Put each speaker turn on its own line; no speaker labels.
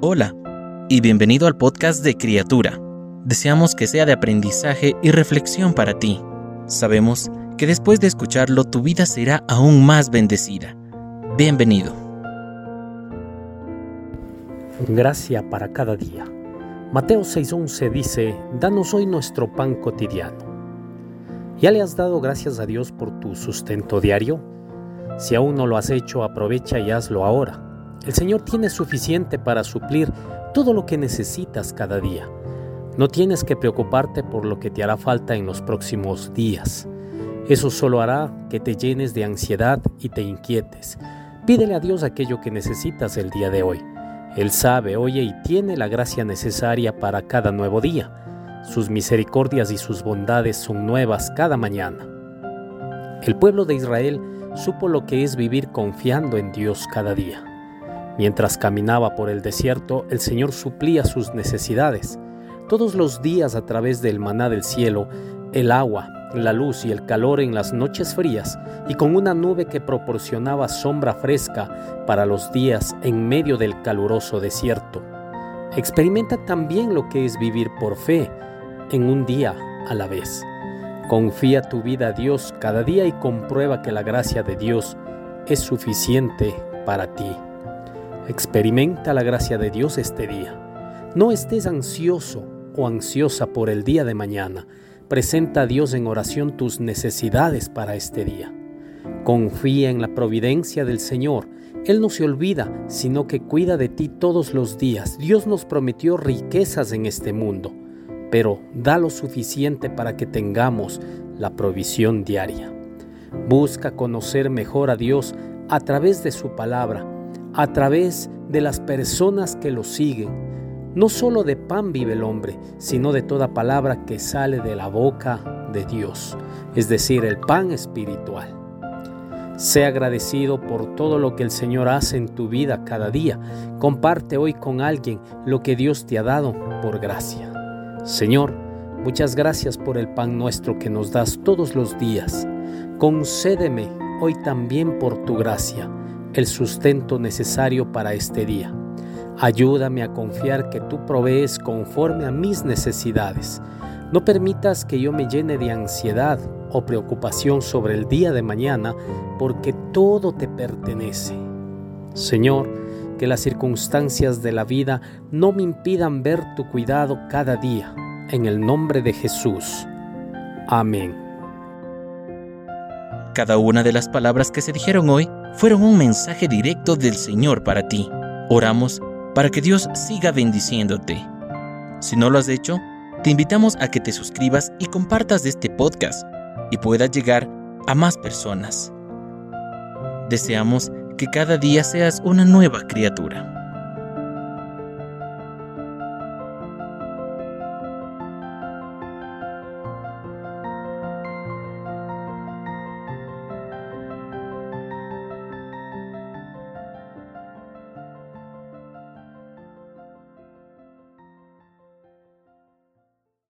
Hola y bienvenido al podcast de Criatura. Deseamos que sea de aprendizaje y reflexión para ti. Sabemos que después de escucharlo tu vida será aún más bendecida. Bienvenido.
Gracia para cada día. Mateo 6:11 dice, Danos hoy nuestro pan cotidiano. ¿Ya le has dado gracias a Dios por tu sustento diario? Si aún no lo has hecho, aprovecha y hazlo ahora. El Señor tiene suficiente para suplir todo lo que necesitas cada día. No tienes que preocuparte por lo que te hará falta en los próximos días. Eso solo hará que te llenes de ansiedad y te inquietes. Pídele a Dios aquello que necesitas el día de hoy. Él sabe, oye y tiene la gracia necesaria para cada nuevo día. Sus misericordias y sus bondades son nuevas cada mañana. El pueblo de Israel supo lo que es vivir confiando en Dios cada día. Mientras caminaba por el desierto, el Señor suplía sus necesidades. Todos los días a través del maná del cielo, el agua, la luz y el calor en las noches frías, y con una nube que proporcionaba sombra fresca para los días en medio del caluroso desierto. Experimenta también lo que es vivir por fe, en un día a la vez. Confía tu vida a Dios cada día y comprueba que la gracia de Dios es suficiente para ti. Experimenta la gracia de Dios este día. No estés ansioso o ansiosa por el día de mañana. Presenta a Dios en oración tus necesidades para este día. Confía en la providencia del Señor. Él no se olvida, sino que cuida de ti todos los días. Dios nos prometió riquezas en este mundo, pero da lo suficiente para que tengamos la provisión diaria. Busca conocer mejor a Dios a través de su palabra a través de las personas que lo siguen. No solo de pan vive el hombre, sino de toda palabra que sale de la boca de Dios, es decir, el pan espiritual. Sea agradecido por todo lo que el Señor hace en tu vida cada día. Comparte hoy con alguien lo que Dios te ha dado por gracia. Señor, muchas gracias por el pan nuestro que nos das todos los días. Concédeme hoy también por tu gracia el sustento necesario para este día. Ayúdame a confiar que tú provees conforme a mis necesidades. No permitas que yo me llene de ansiedad o preocupación sobre el día de mañana, porque todo te pertenece. Señor, que las circunstancias de la vida no me impidan ver tu cuidado cada día. En el nombre de Jesús. Amén.
Cada una de las palabras que se dijeron hoy fueron un mensaje directo del Señor para ti. Oramos para que Dios siga bendiciéndote. Si no lo has hecho, te invitamos a que te suscribas y compartas este podcast y pueda llegar a más personas. Deseamos que cada día seas una nueva criatura.